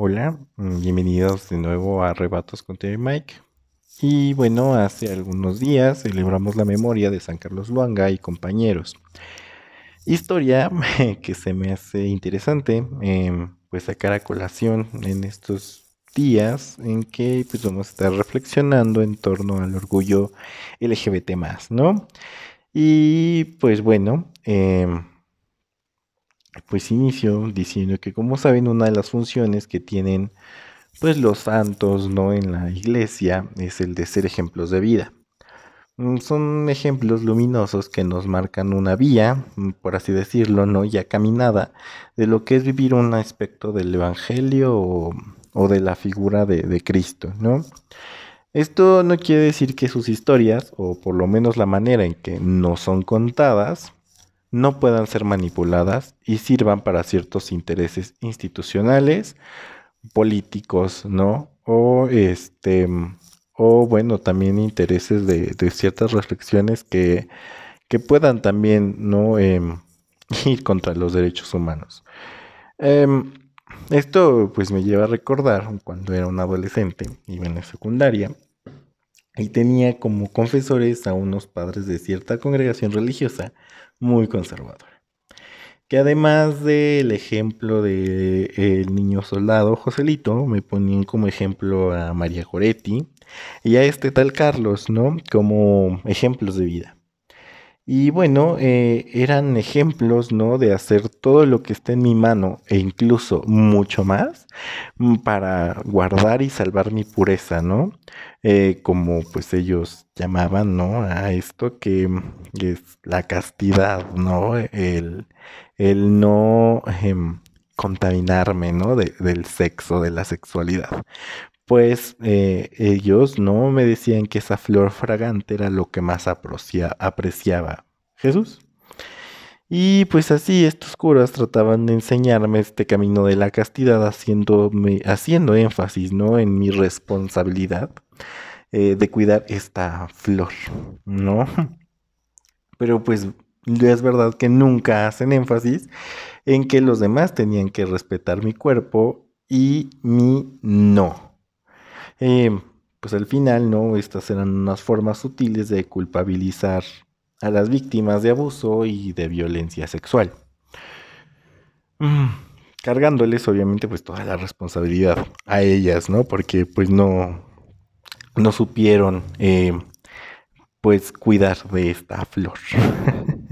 Hola, mm, bienvenidos de nuevo a Arrebatos con Terry Mike. Y bueno, hace algunos días celebramos la memoria de San Carlos Luanga y compañeros. Historia que se me hace interesante, em, pues sacar a colación en estos días en que pues vamos a estar reflexionando en torno al orgullo LGBT ¿no? Y pues bueno, em, pues inicio diciendo que como saben una de las funciones que tienen pues los santos no en la iglesia es el de ser ejemplos de vida mm, son ejemplos luminosos que nos marcan una vía, mm, por así decirlo, ¿no? ya caminada, de lo que es vivir un aspecto del Evangelio o, de la figura de, de, Cristo, ¿no? Esto no quiere decir que sus historias, o por lo menos la manera en que no son contadas, no puedan ser manipuladas y sirvan para ciertos intereses institucionales, políticos, ¿no? O este, o bueno, también intereses de, ciertas reflexiones que, que, puedan también, ¿no? Em, ir contra los derechos humanos. Em, esto pues me lleva a recordar cuando era un adolescente, iba en la secundaria, y tenía como confesores a unos padres de cierta congregación religiosa muy conservadora. Que además del ejemplo de el niño soldado Joselito, me ponían como ejemplo a María Goretti y a este tal Carlos, ¿no? Como ejemplos de vida. Y bueno, eh, eran ejemplos, ¿no? De hacer todo lo que esté en mi mano e incluso mucho más mm, para guardar y salvar mi pureza, ¿no? Eh, como pues ellos llamaban, ¿no? A esto que es la castidad, ¿no? El, el no em, contaminarme, ¿no? del sexo, de la sexualidad pues eh, ellos no me decían que esa flor fragante era lo que más apreciaba Jesús. Y pues así estos curas trataban de enseñarme este camino de la castidad haciéndome, haciendo énfasis ¿no? en mi responsabilidad eh, de cuidar esta flor, ¿no? Pero pues es verdad que nunca hacen énfasis en que los demás tenían que respetar mi cuerpo y mi no. Eh, pues al final, ¿no? Estas eran unas formas sutiles de culpabilizar a las víctimas de abuso y de violencia sexual. Mm, cargándoles obviamente pues toda la responsabilidad a ellas, ¿no? Porque pues no, no supieron eh, pues cuidar de esta flor.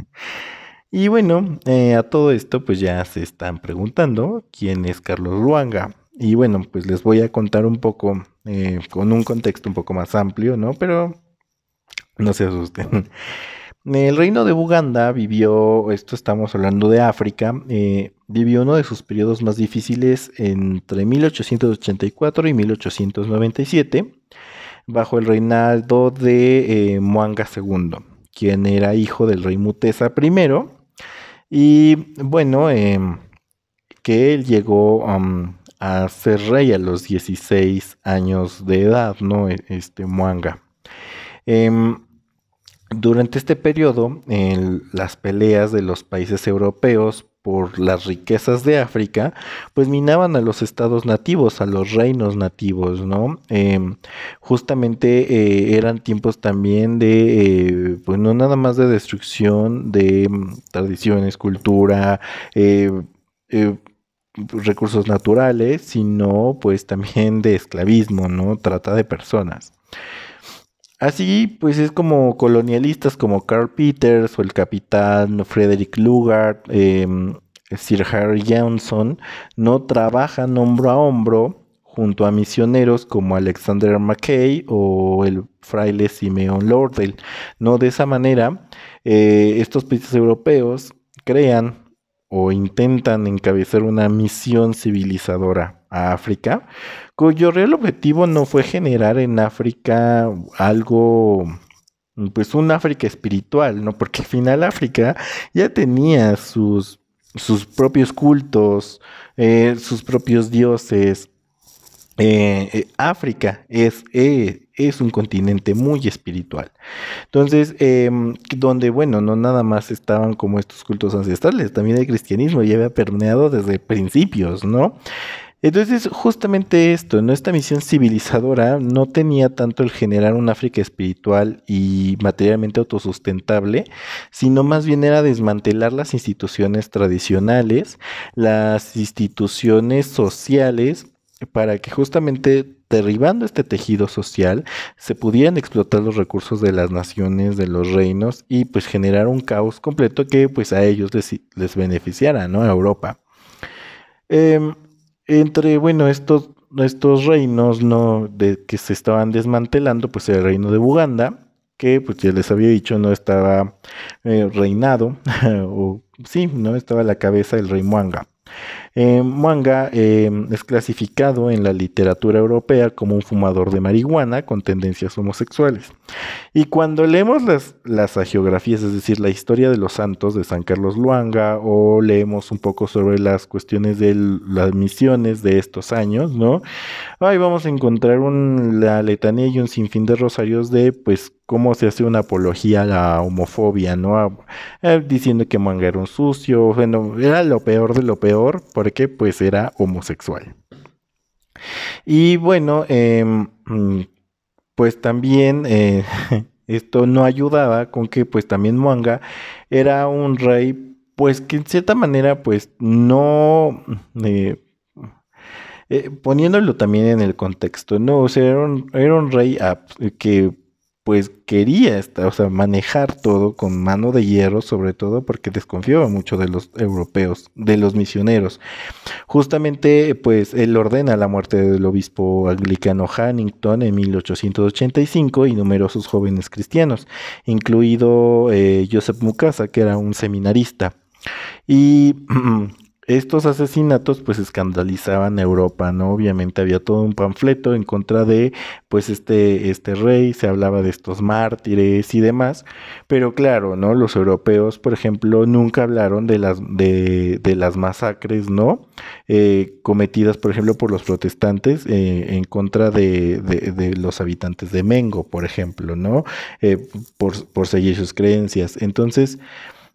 y bueno, eh, a todo esto pues ya se están preguntando quién es Carlos Luanga. Y bueno, pues les voy a contar un poco eh, con un contexto un poco más amplio, ¿no? Pero no se asusten. El reino de Buganda vivió, esto estamos hablando de África, eh, vivió uno de sus periodos más difíciles entre 1884 y 1897, bajo el reinado de eh, Mwanga II, quien era hijo del rey Mutesa I, y bueno, em, que él llegó a ser rey a los 16 años de edad, ¿no? E, este Muanga. Em, durante este periodo, en las peleas de los países europeos por las riquezas de África, pues minaban a los estados nativos, a los reinos nativos, ¿no? Em, justamente eh, eran tiempos también de, eh, pues no nada más de destrucción de mm, tradiciones, cultura, eh, recursos naturales, sino pues también de esclavismo, ¿no? Trata de personas. Así pues es como colonialistas como Carl Peters o el capitán Frederick Lugard, em, Sir Harry Johnson, no trabajan hombro a hombro junto a misioneros como Alexander Mackay o el fraile Simeon Lordell. No de esa manera, eh, estos países europeos crean o intentan encabezar una misión civilizadora a África, cuyo real objetivo no fue generar en África algo, pues un África espiritual, ¿no? Porque al final África ya tenía sus, sus propios cultos, eh, sus propios dioses, eh, eh, África es, es, un continente muy espiritual. Entonces, em, donde, bueno, no nada más estaban como estos cultos ancestrales, también el cristianismo ya había permeado desde principios, ¿no? Entonces, justamente esto, nuestra misión civilizadora no tenía tanto el generar un África espiritual y materialmente autosustentable, sino más bien era desmantelar las instituciones tradicionales, las instituciones sociales, para que justamente derribando este tejido social se pudieran explotar los recursos de las naciones, de los reinos y pues generar un caos completo que pues a ellos les, beneficiara, ¿no? A Europa. Em, entre, bueno, estos, reinos ¿no? de, que se estaban desmantelando, pues el reino de Buganda, que pues ya les había dicho no estaba eh, reinado, o sí, no estaba la cabeza del rey Muanga. Eh, em, es clasificado en la literatura europea como un fumador de marihuana con tendencias homosexuales. Y cuando leemos las, las agiografías, es decir, la historia de los santos de San Carlos Luanga, o leemos un poco sobre las cuestiones de las misiones de estos años, ¿no? Ahí vamos a encontrar la letanía y un sinfín de rosarios de, pues, cómo se hace una apología a la homofobia, ¿no? Eh, diciendo que Mwanga era un sucio, bueno, era lo peor de lo peor, porque pues era homosexual. Y bueno, em, pues también eh, esto no ayudaba con que pues también Mwanga era un rey pues que en cierta manera pues no... Eh, poniéndolo también en el contexto, no, o sea, era un rey que pues quería o sea, manejar todo con mano de hierro, sobre todo porque desconfiaba mucho de los europeos, de los misioneros. Justamente, pues él ordena la muerte del obispo anglicano Hannington en 1885 y numerosos jóvenes cristianos, incluido eh, Joseph Mukasa, que era un seminarista. Y estos asesinatos pues escandalizaban a Europa, ¿no? Obviamente había todo un panfleto en contra de pues este, este rey, se hablaba de estos mártires y demás, pero claro, ¿no? Los europeos, por ejemplo, nunca hablaron de las, de, de las masacres, ¿no? Eh, cometidas, por ejemplo, por los protestantes eh, en contra de, de, los habitantes de Mengo, por ejemplo, ¿no? Eh, por, por seguir sus creencias. Entonces,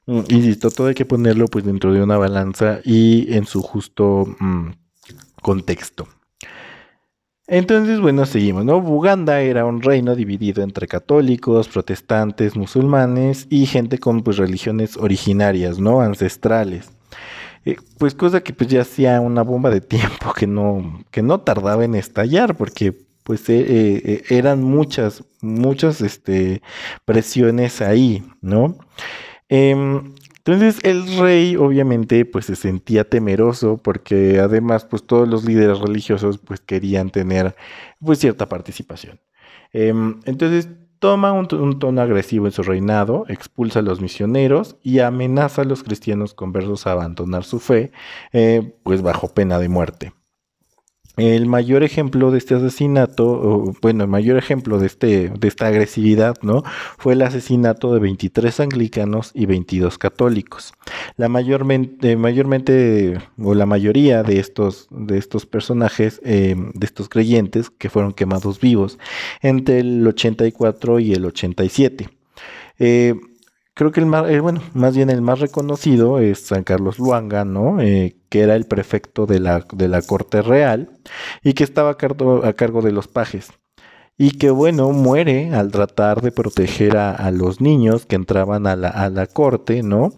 insisto, todo hay que ponerlo pues dentro de una balanza y en su justo mm, contexto. Entonces, bueno, seguimos, ¿no? Buganda era un reino dividido entre católicos, protestantes, musulmanes y gente con pues religiones originarias, ¿no? Ancestrales. Eh, pues cosa que pues ya hacía una bomba de tiempo que no, que no tardaba en estallar, porque pues eh, eh, eran muchas, muchas este, presiones ahí, ¿no? Em, entonces el rey obviamente pues se sentía temeroso porque además pues todos los líderes religiosos pues querían tener pues cierta participación. Em, entonces toma un, tono agresivo en su reinado, expulsa a los misioneros y amenaza a los cristianos conversos a abandonar su fe eh, pues bajo pena de muerte. El mayor ejemplo de este asesinato, bueno, el mayor ejemplo de, este, de esta agresividad, ¿no? Fue el asesinato de 23 anglicanos y 22 católicos. La mayormente, mayormente o la mayoría de estos, de estos personajes, eh, de estos creyentes, que fueron quemados vivos entre el 84 y el 87. Eh, creo que el más, eh, bueno, más bien el más reconocido es San Carlos Luanga, ¿no? Eh, que era el prefecto de la, de la corte real y que estaba a cargo, a de los pajes. Y que bueno, muere al tratar de proteger a, los niños que entraban a la, a la, corte, ¿no?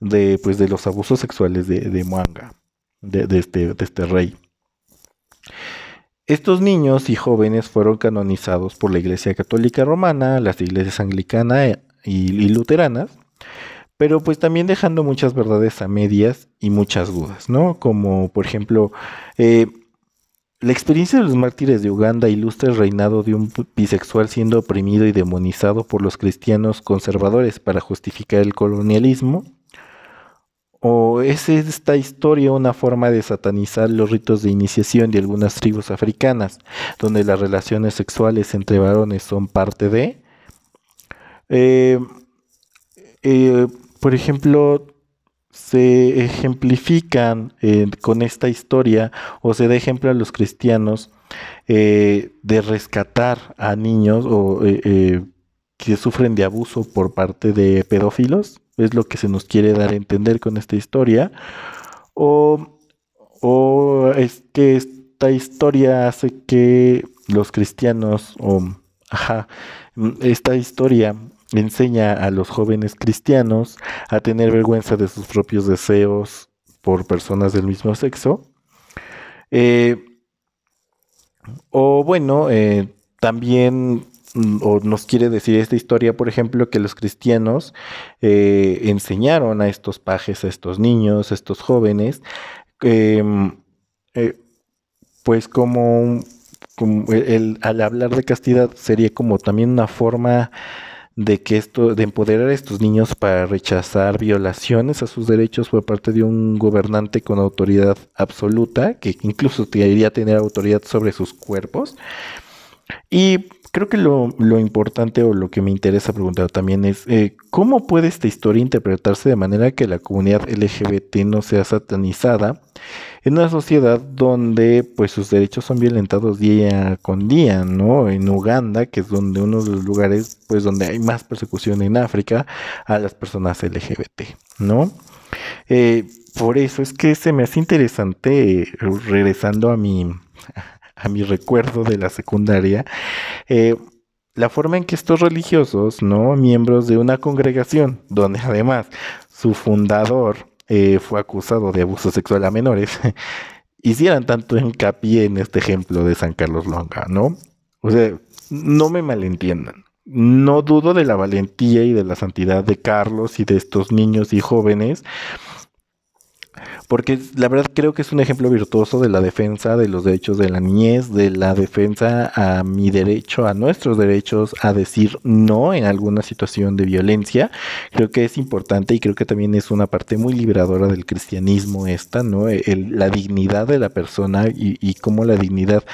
De, pues, de los abusos sexuales de, de Muanga, de, de, este, de este rey. Estos niños y jóvenes fueron canonizados por la Iglesia Católica Romana, las iglesias anglicana y, luteranas, pero pues también dejando muchas verdades a medias y muchas dudas, ¿no? Como por ejemplo, eh, la experiencia de los mártires de Uganda ilustra el reinado de un bisexual siendo oprimido y demonizado por los cristianos conservadores para justificar el colonialismo. ¿O es esta historia una forma de satanizar los ritos de iniciación de algunas tribus africanas, donde las relaciones sexuales entre varones son parte de? Eh, eh, por ejemplo, se ejemplifican eh, con esta historia o se da ejemplo a los cristianos de rescatar a niños o que sufren de abuso por parte de pedófilos, es lo que se nos quiere dar a entender con esta historia, o o es que esta historia hace que los cristianos, o, ajá, esta historia enseña a los jóvenes cristianos a tener vergüenza de sus propios deseos por personas del mismo sexo. Eh, o bueno, eh, también mm, o nos quiere decir esta historia, por ejemplo, que los cristianos eh, enseñaron a estos pajes, a estos niños, a estos jóvenes, em, pues como, al hablar de castidad sería como también una forma de que esto, de empoderar a estos niños para rechazar violaciones a sus derechos por parte de un gobernante con autoridad absoluta, que incluso debería tener autoridad sobre sus cuerpos. Y creo que lo, importante o lo que me interesa preguntar también es eh, cómo puede esta historia interpretarse de manera que la comunidad LGBT no sea satanizada en una sociedad donde pues sus derechos son violentados día con día, ¿no? En Uganda, que es donde uno de los lugares pues donde hay más persecución en África a las personas LGBT, ¿no? Eh, por eso es que se me hace interesante, regresando a mi, a mi recuerdo de la secundaria, eh, la forma en que estos religiosos, ¿no? Miembros de una congregación, donde además su fundador eh, fue acusado de abuso sexual a menores, hicieran tanto hincapié en este ejemplo de San Carlos Longa, ¿no? O sea, no me malentiendan. No dudo de la valentía y de la santidad de Carlos y de estos niños y jóvenes, porque la verdad creo que es un ejemplo virtuoso de la defensa de los derechos de la niñez, de la defensa a mi derecho, a nuestros derechos a decir no en alguna situación de violencia. Creo que es importante y creo que también es una parte muy liberadora del cristianismo esta, ¿no? la dignidad de la persona y, y cómo la dignidad...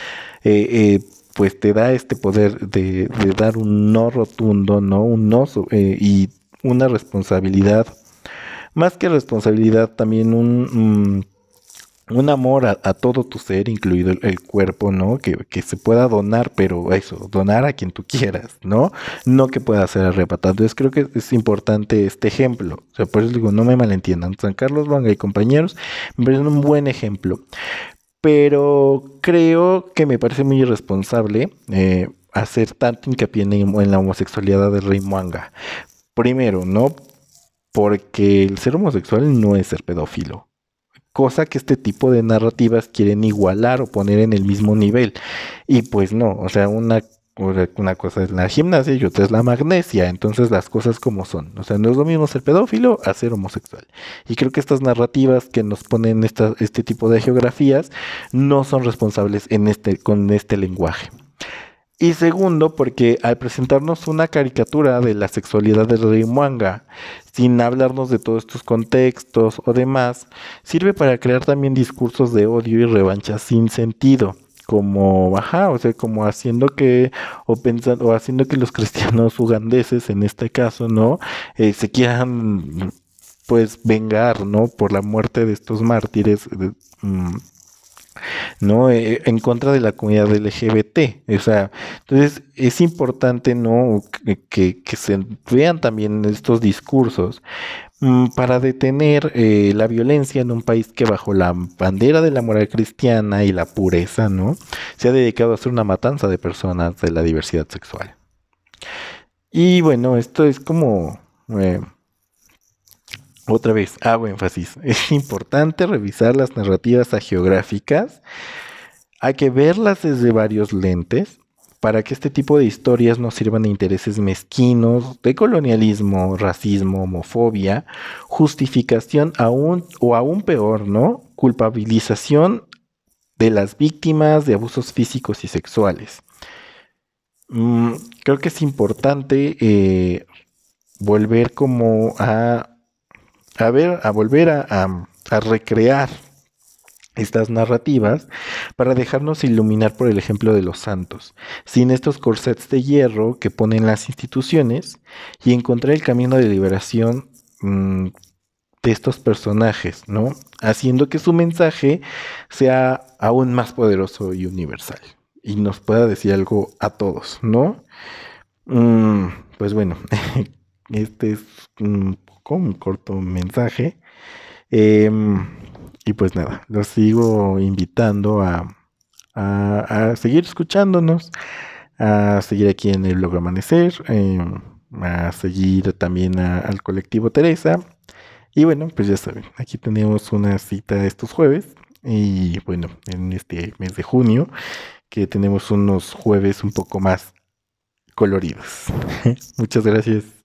Eh, eh, pues te da este poder de, dar un no rotundo, ¿no? Un no eh, y una responsabilidad más que responsabilidad, también un, mm, un amor a, todo tu ser, incluido el, cuerpo, ¿no? Que, se pueda donar, pero eso, donar a quien tú quieras, ¿no? No que pueda ser arrebatado. Entonces creo que es importante este ejemplo. O sea, por eso digo, no me malentiendan. San Carlos Vanga y compañeros me parece un buen ejemplo. Pero creo que me parece muy irresponsable eh, hacer tanto hincapié en, la homosexualidad del rey Muanga. Primero, ¿no? Porque el ser homosexual no es ser pedófilo. Cosa que este tipo de narrativas quieren igualar o poner en el mismo nivel. Y pues no, o sea, una, una cosa es la gimnasia y otra es la magnesia. Entonces las cosas como son. O sea, no es lo mismo ser pedófilo a ser homosexual. Y creo que estas narrativas que nos ponen este tipo de geografías no son responsables en este, con este lenguaje. Y segundo, porque al presentarnos una caricatura de la sexualidad del rey Muanga, sin hablarnos de todos estos contextos o demás, sirve para crear también discursos de odio y revancha sin sentido como ajá, o sea, como haciendo que o pensando o haciendo que los cristianos ugandeses en este caso, ¿no? Eh, se quieran pues vengar, ¿no? Por la muerte de estos mártires mm, ¿no? Eh, en contra de la comunidad LGBT. O sea, entonces es importante, ¿no? Que, se vean también estos discursos mm, para detener eh, la violencia en un país que bajo la bandera de la moral cristiana y la pureza, ¿no? Se ha dedicado a hacer una matanza de personas de la diversidad sexual. Y bueno, esto es como... Eh, otra vez, hago énfasis. Es importante revisar las narrativas agiográficas. Hay que verlas desde varios lentes para que este tipo de historias no sirvan de intereses mezquinos, de colonialismo, racismo, homofobia, justificación o aún peor, ¿no? Culpabilización de las víctimas de abusos físicos y sexuales. Mm, creo que es importante eh, volver como a a ver, a volver a, recrear estas narrativas para dejarnos iluminar por el ejemplo de los santos, sin estos corsets de hierro que ponen las instituciones y encontrar el camino de liberación mm, de estos personajes, ¿no? Haciendo que su mensaje sea aún más poderoso y universal y nos pueda decir algo a todos, ¿no? Mm, pues bueno, este es un corto mensaje. Em, y pues nada, los sigo invitando a, a, seguir escuchándonos, a seguir aquí en el blog Amanecer, em, a seguir también al colectivo Teresa. Y bueno, pues ya saben, aquí tenemos una cita estos jueves y bueno, en este mes de junio, que tenemos unos jueves un poco más coloridos. Muchas gracias.